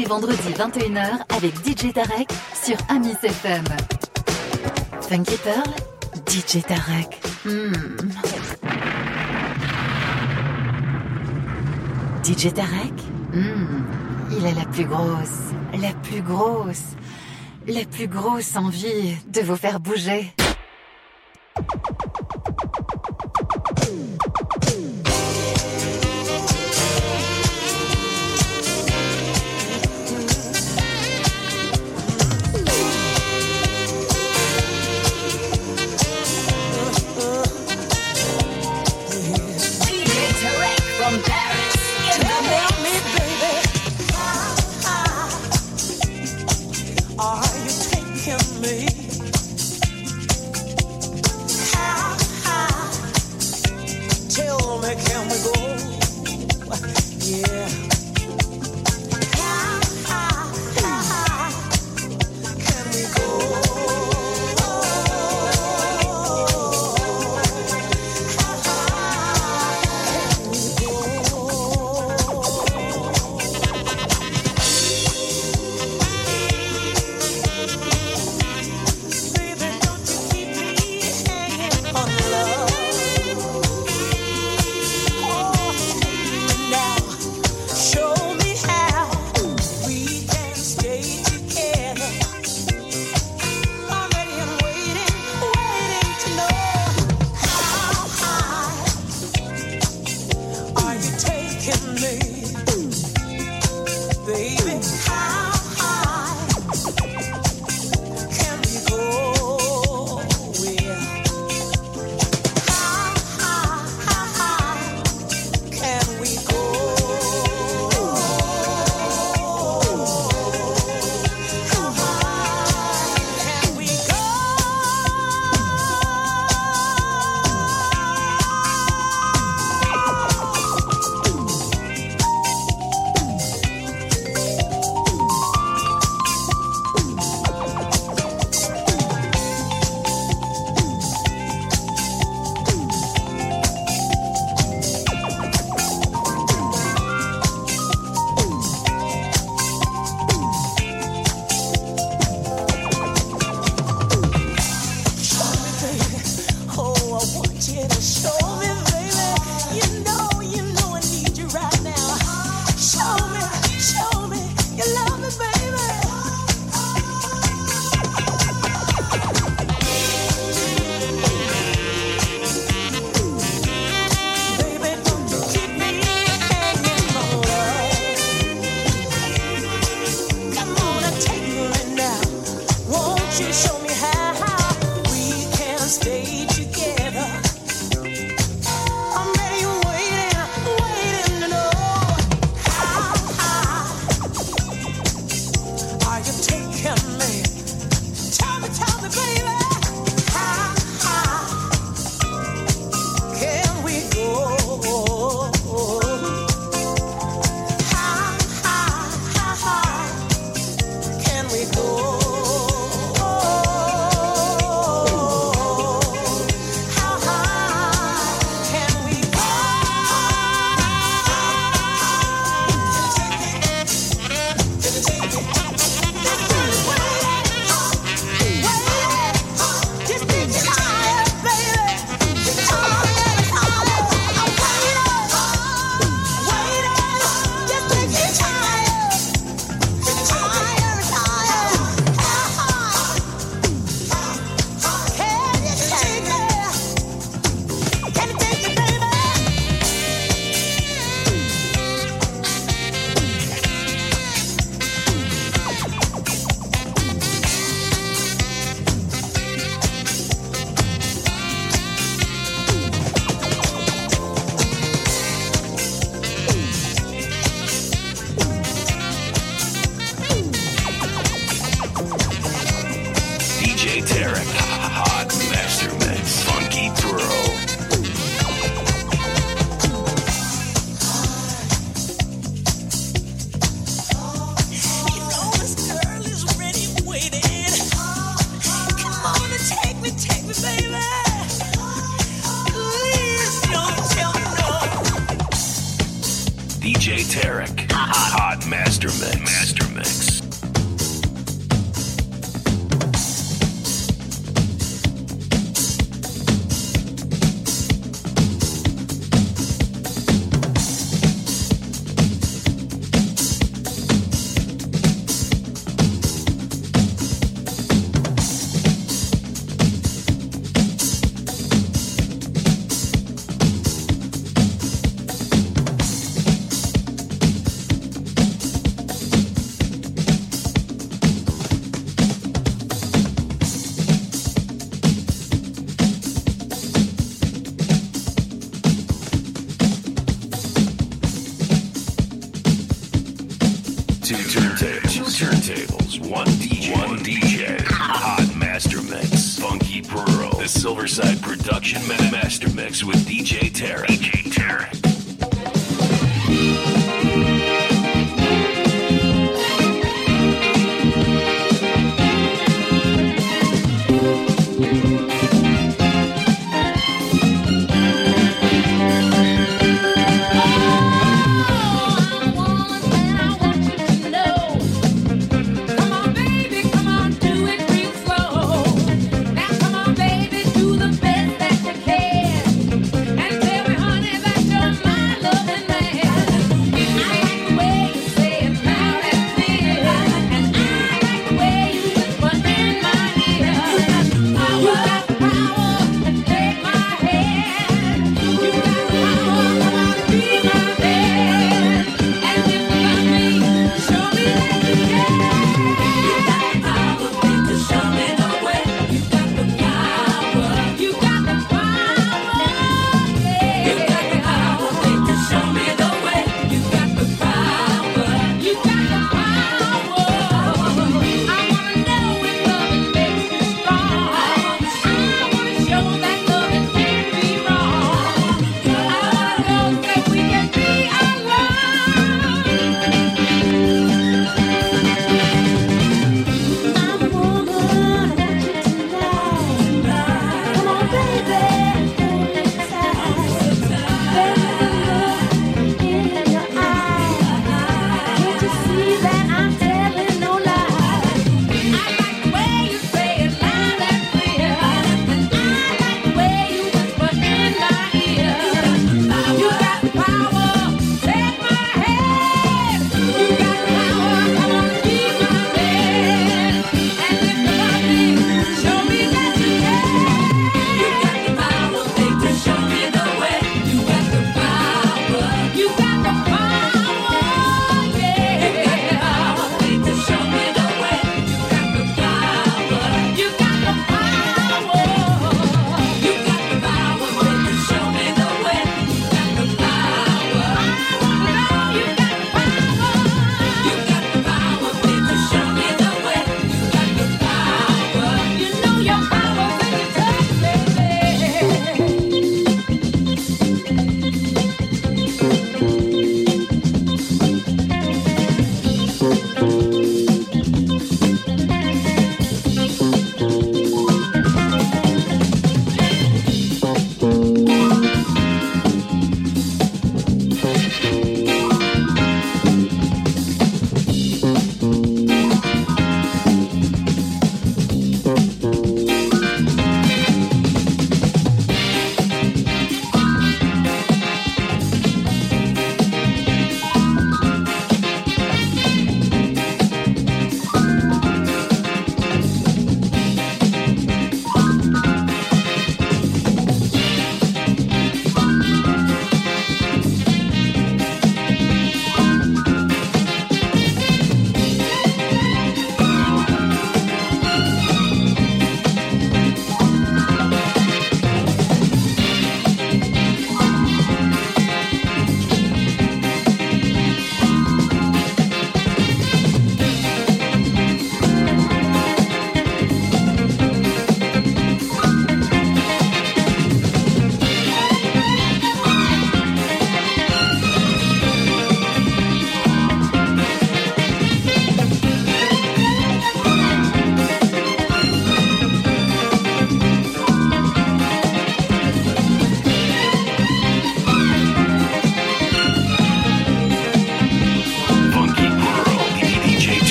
les vendredis 21h avec DJ Tarek sur Amis FM. Funky Pearl, DJ Tarek. Hmm. DJ Tarek? Hmm. Il a la plus grosse, la plus grosse, la plus grosse envie de vous faire bouger.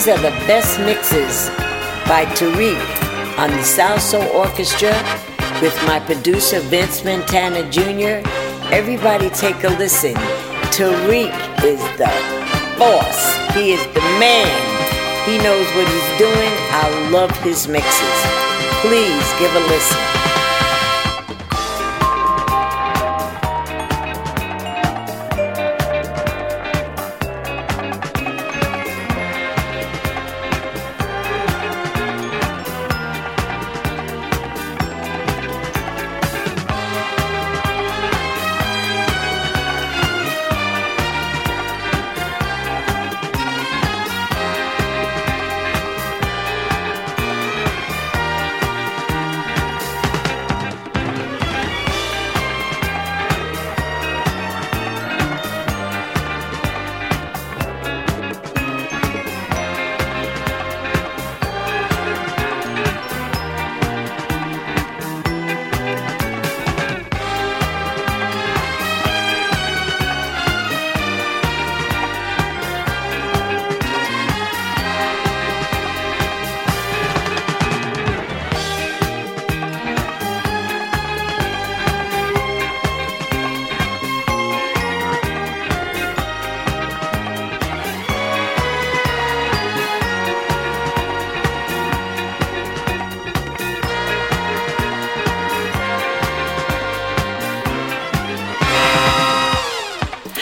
These are the best mixes by Tarek on the Salsoul Orchestra with my producer Vince Montana Jr. Everybody take a listen. Tarek is the boss. He is the man. He knows what he's doing. I love his mixes. Please give a listen.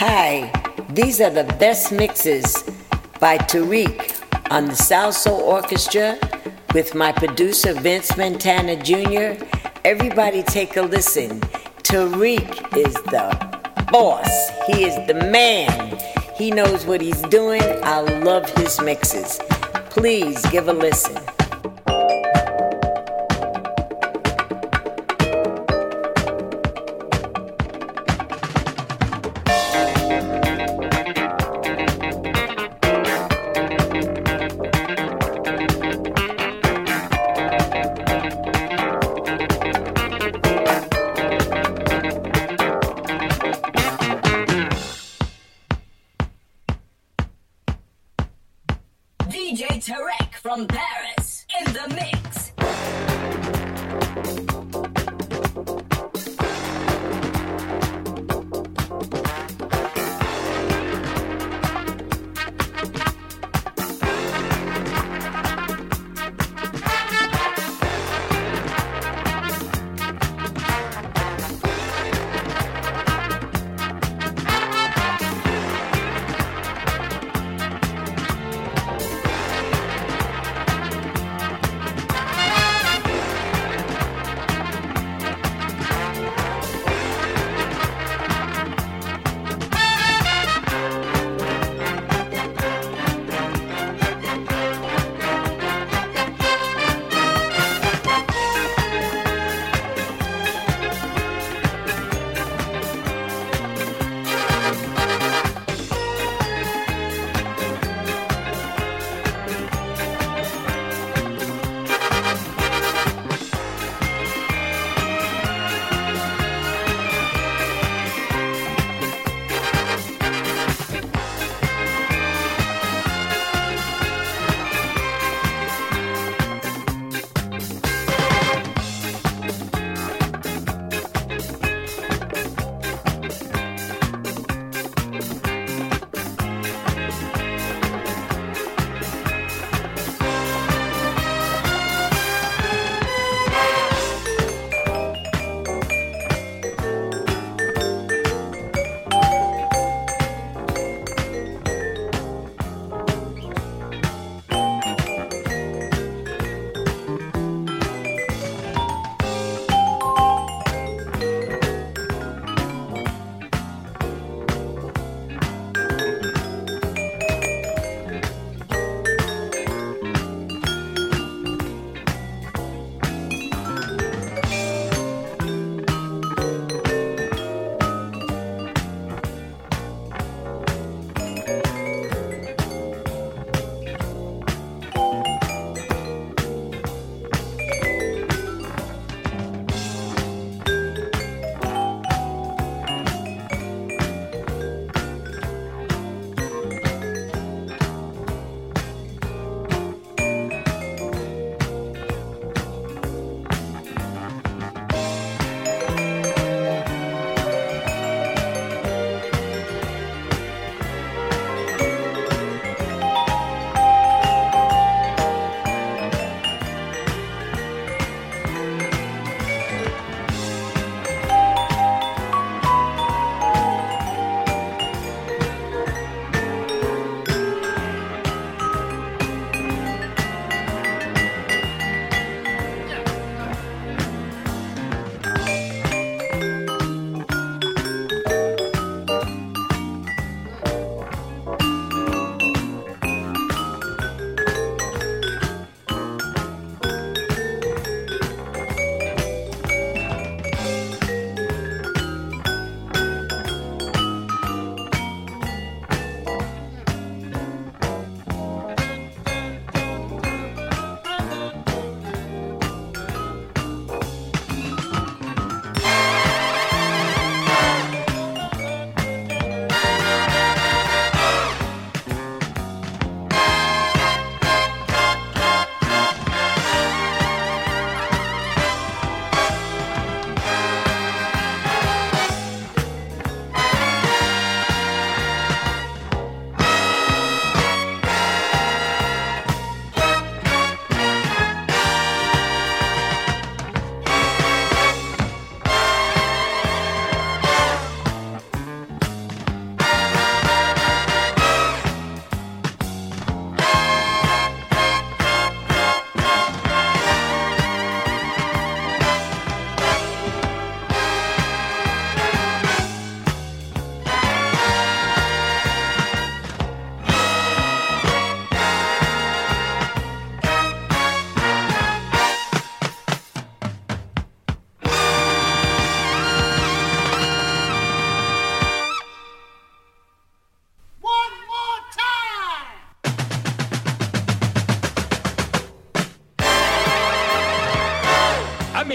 Hi, these are the best mixes by Tarek on the Salsoul Orchestra with my producer Vince Montana Jr. Everybody take a listen. Tarek is the boss. He is the man. He knows what he's doing. I love his mixes. Please give a listen.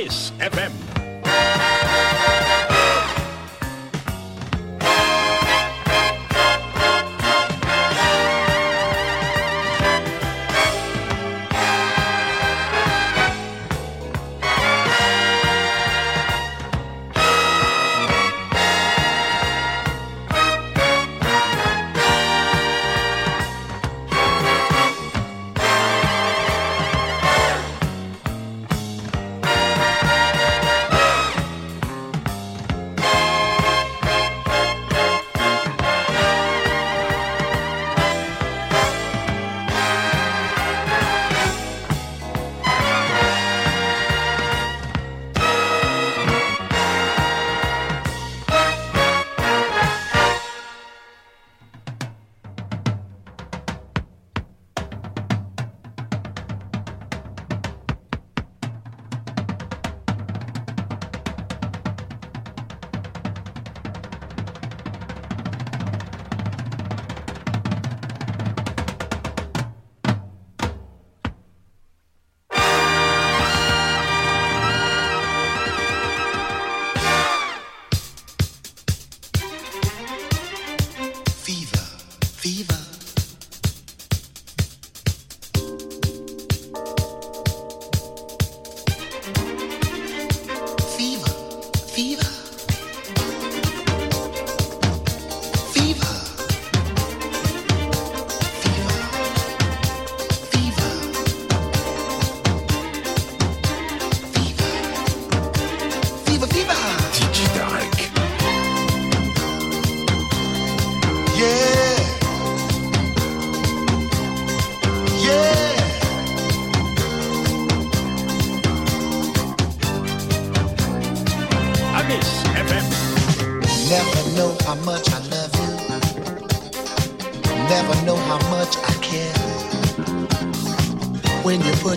Kiss FM.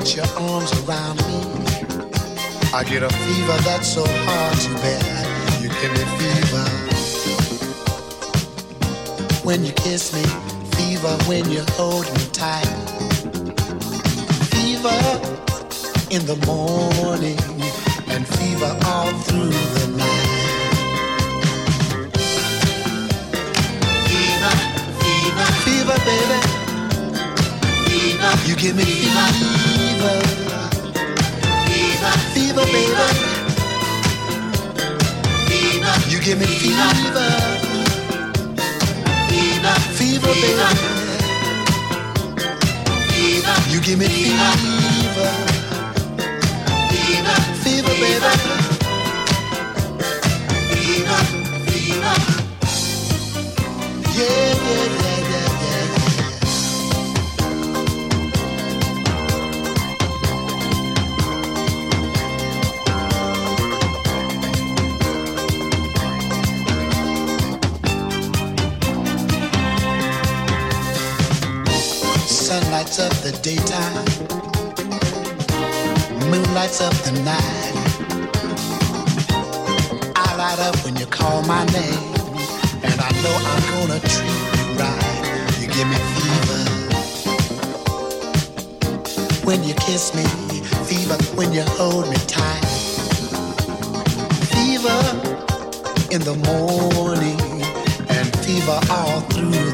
Put your arms around me, I get a fever that's so hard to bear. You give me fever. When you kiss me, fever when you hold me tight. Fever in the morning and fever all through the night. Fever, fever, fever, baby. You give me fever. Fever, fever, baby. You give me fever. Fever, fever, baby. You give me fever. Fever, baby. Yeah, daytime, moon lights up the night. I light up when you call my name, and I know I'm gonna treat you right. You give me fever when you kiss me, fever when you hold me tight, fever in the morning, and fever all through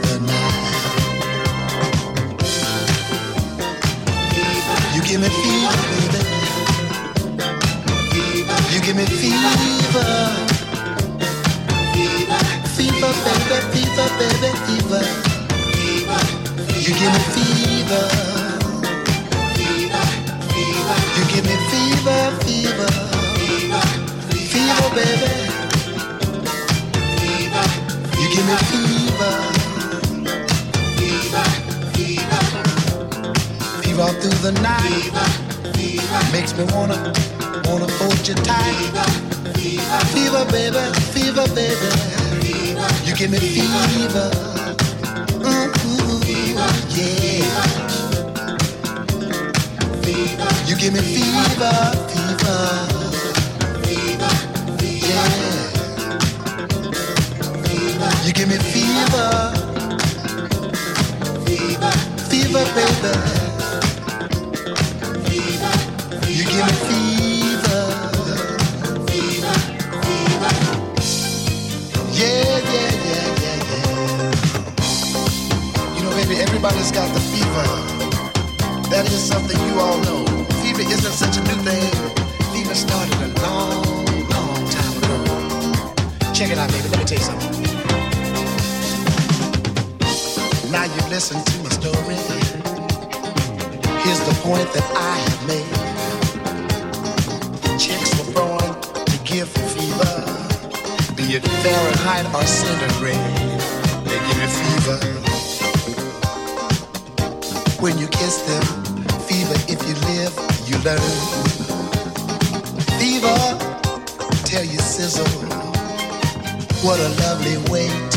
give me fever, baby. You give me fever. Fever, baby, fever, baby, fever. You give me fever. You give me fever, fever. Fever, baby. You give me fever. All through the night. Makes me wanna, wanna hold you tight. Fever, baby, fever, baby. You give me fever. Ooh, yeah. You give me fever, fever. Yeah. You give me fever. Fever, baby. Everybody's got the fever. That is something you all know. Fever isn't such a new thing. Fever started a long, long time ago. Check it out, baby. Let me tell you something. Now you've listened to my story. Here's the point that I have made. Chicks were born to give fever, be it Fahrenheit or centigrade. They give you fever. When you kiss them, fever. If you live, you learn. Fever, tell you sizzle. What a lovely way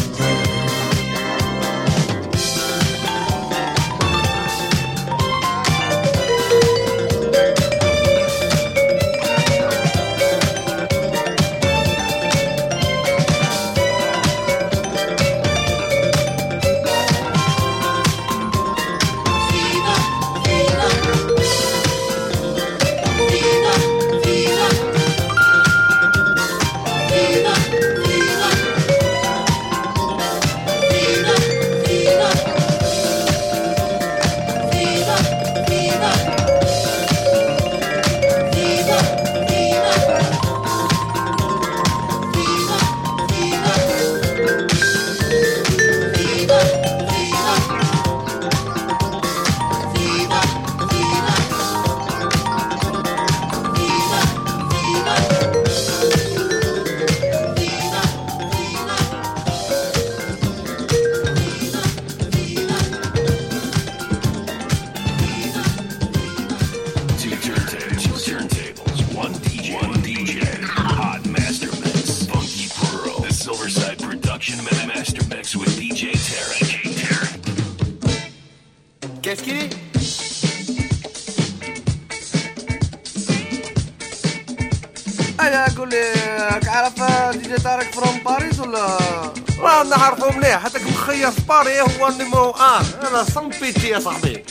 مخير في باري هو النيمو ان انا صم بيتي يا صاحبي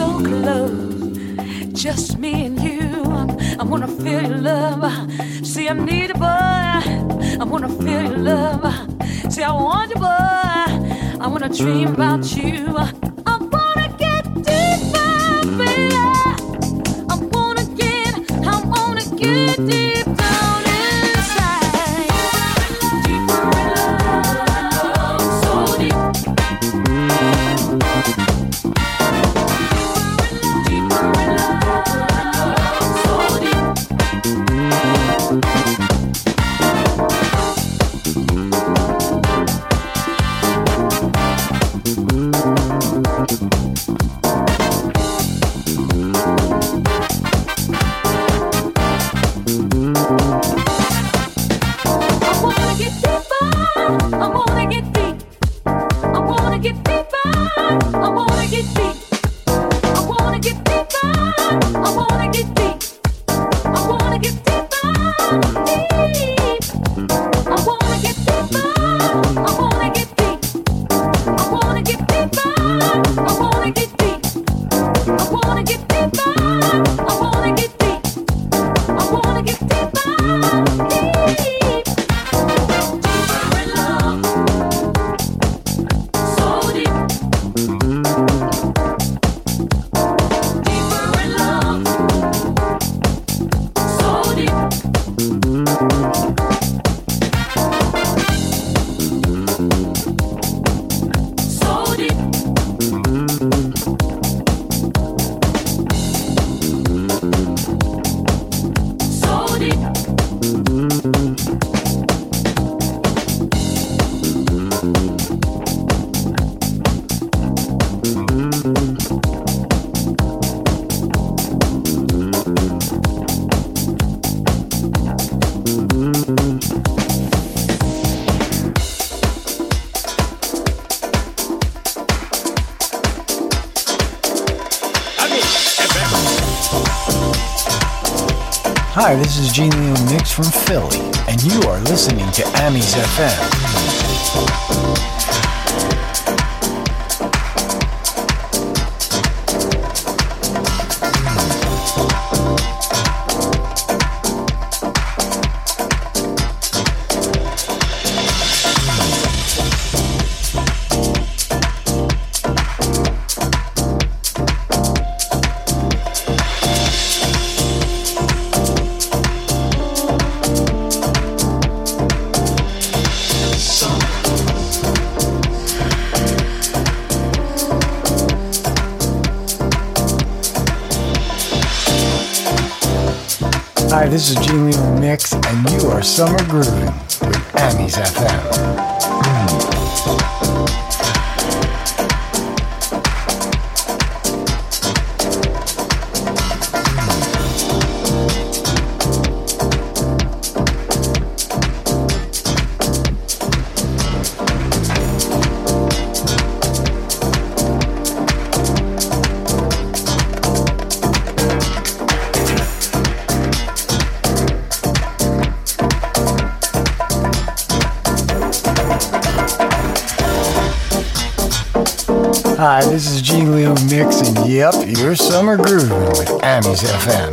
so close, just me and you. I wanna feel your love. See, I need a boy. I wanna feel your love. See, I want you, boy. I wanna dream about you. listening to Amis FM. this is Gene Leon Mix, and you are Summer Grooving with Amis FM. Hi, this is Gene Leo mixing. yep, your summer grooving with Amis FM.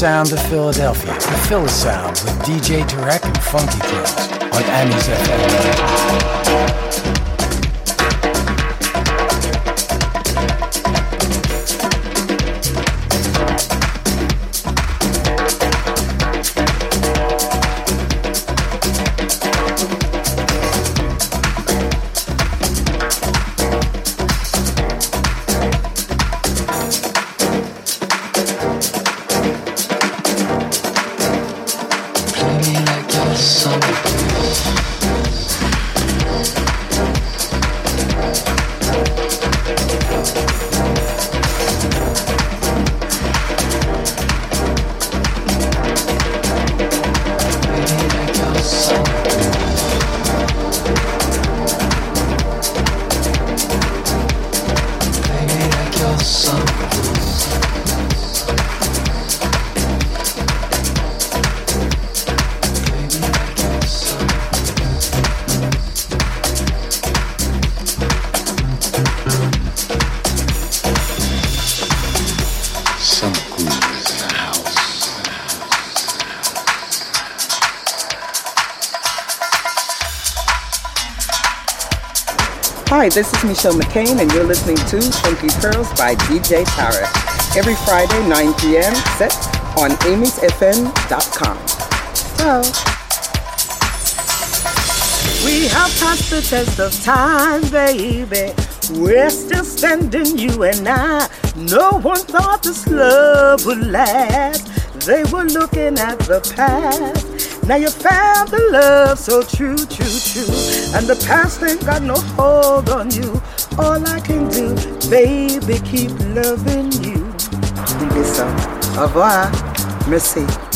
Sound of Philadelphia. The Philly Sound with DJ Tarek and Funky Kings on Amis FM. Hi, this is Michelle McCain, and you're listening to Funky Pearls by DJ Tarek. Every Friday, 9 p.m., set on amisfm.com. So, we have passed the test of time, baby. We're still standing, you and I. No one thought this love would last. They were looking at the past. Now you found the love so true, true, true. And the past ain't got no hold on you. All I can do, baby, keep loving you. Bisous. Au revoir. Merci.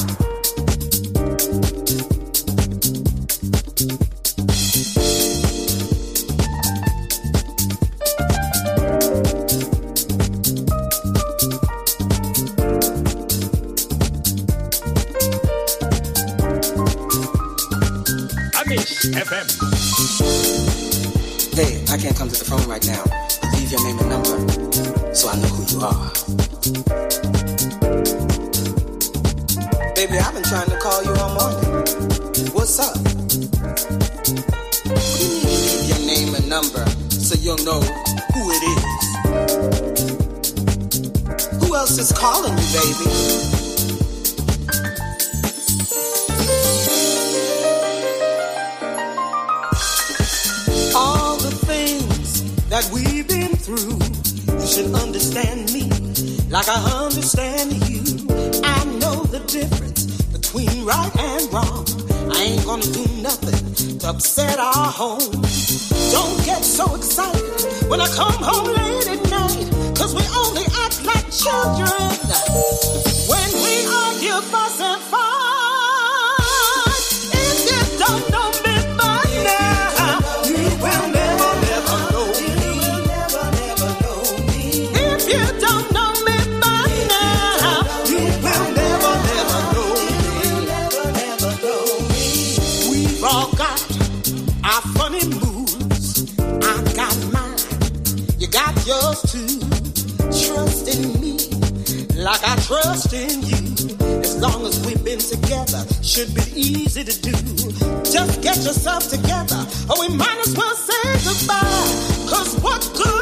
I can't come to the phone right now. Leave your name and number so I know who you are. Baby, I've been trying to call you all morning. What's up? You leave your name and number so you'll know who it is? Who else is calling you, baby? Through. You should understand me like I understand you. I know the difference between right and wrong. I ain't gonna do nothing to upset our home. Don't get so excited when I come home late at night, cause we only act like children. When we argue, fuss and fight, yours. Trust in me like I trust in you. As long as we've been together, should be easy to do. Just get yourself together, or we might as well say goodbye. Cause what good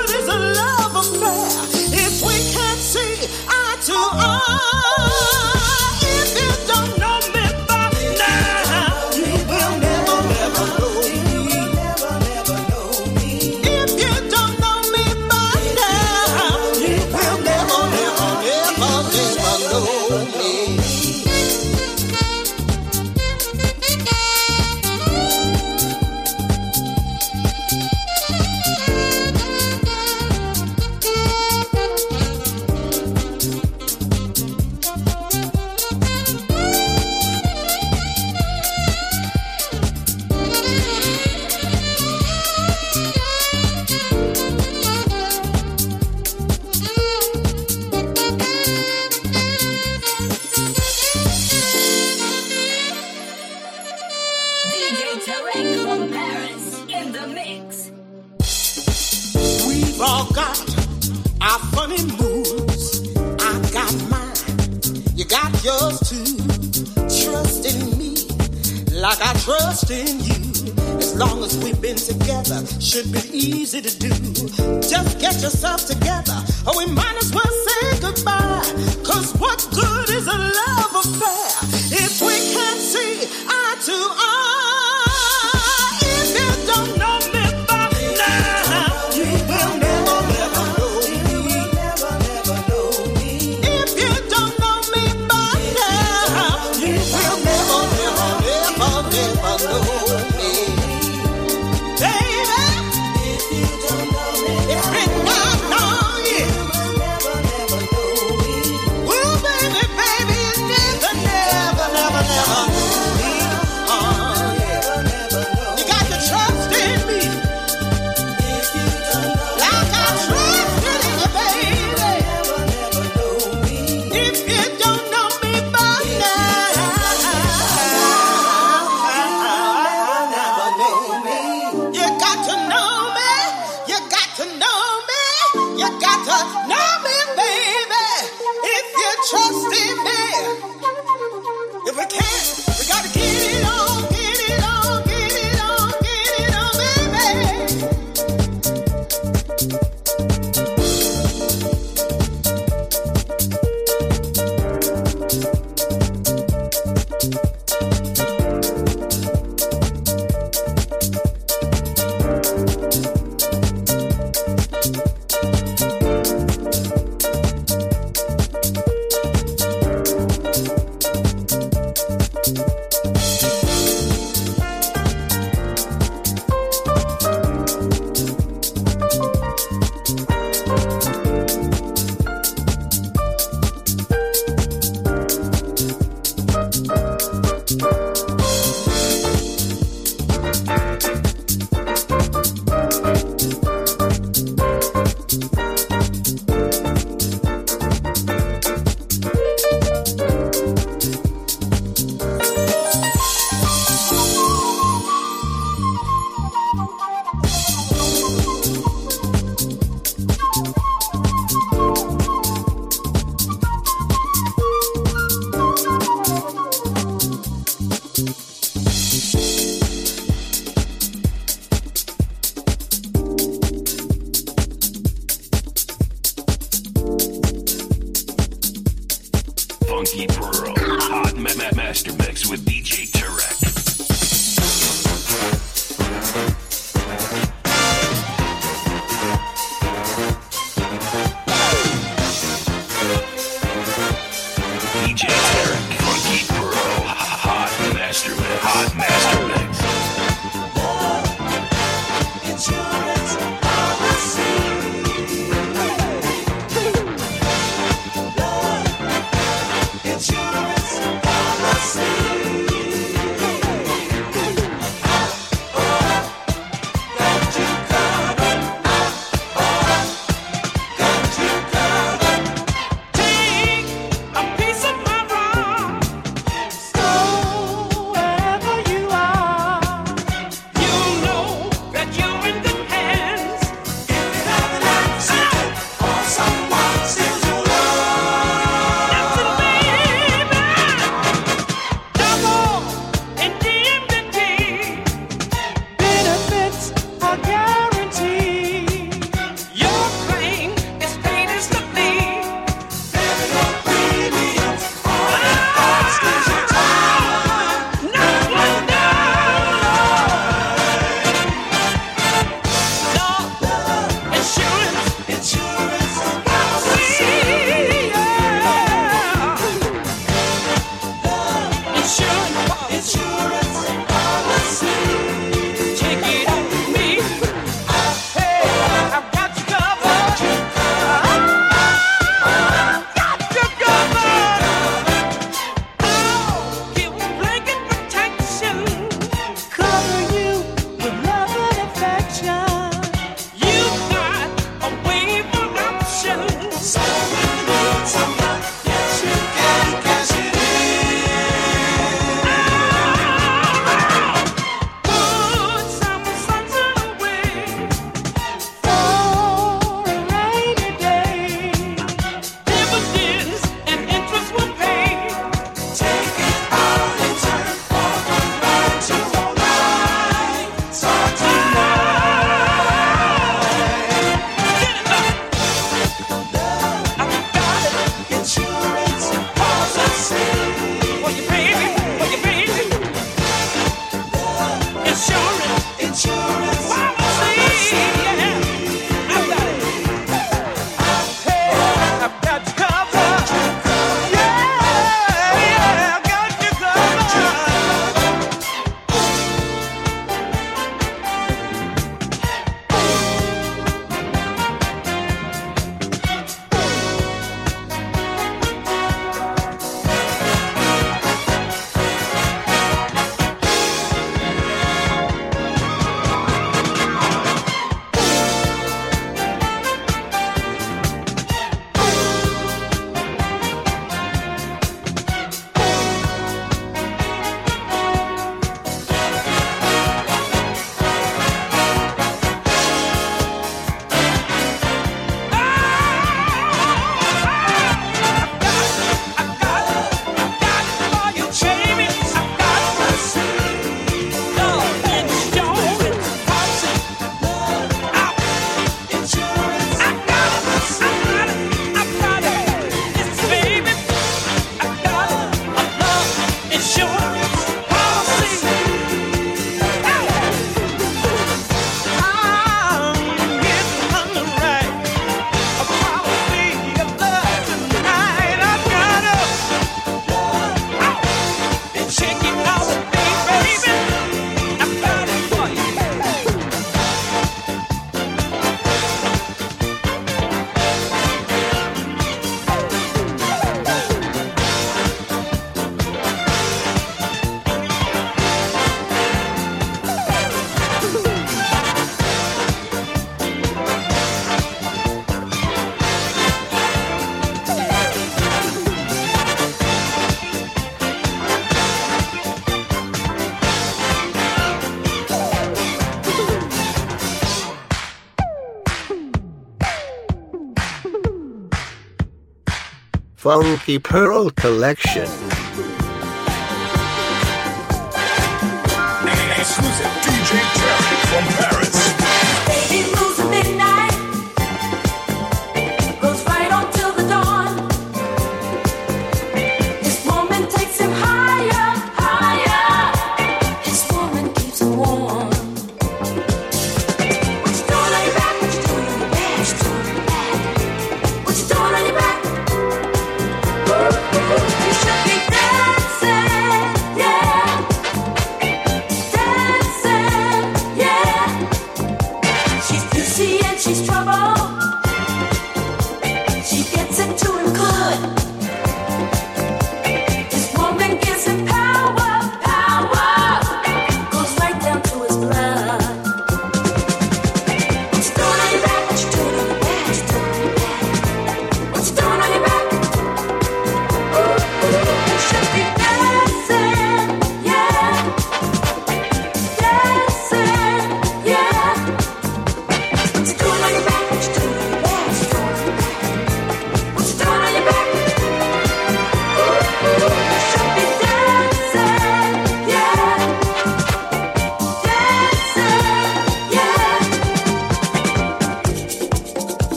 Funky Pearl Collection.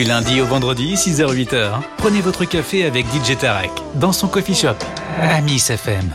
Du lundi au vendredi, 6h-8h, prenez votre café avec DJ Tarek dans son coffee shop à Miss FM.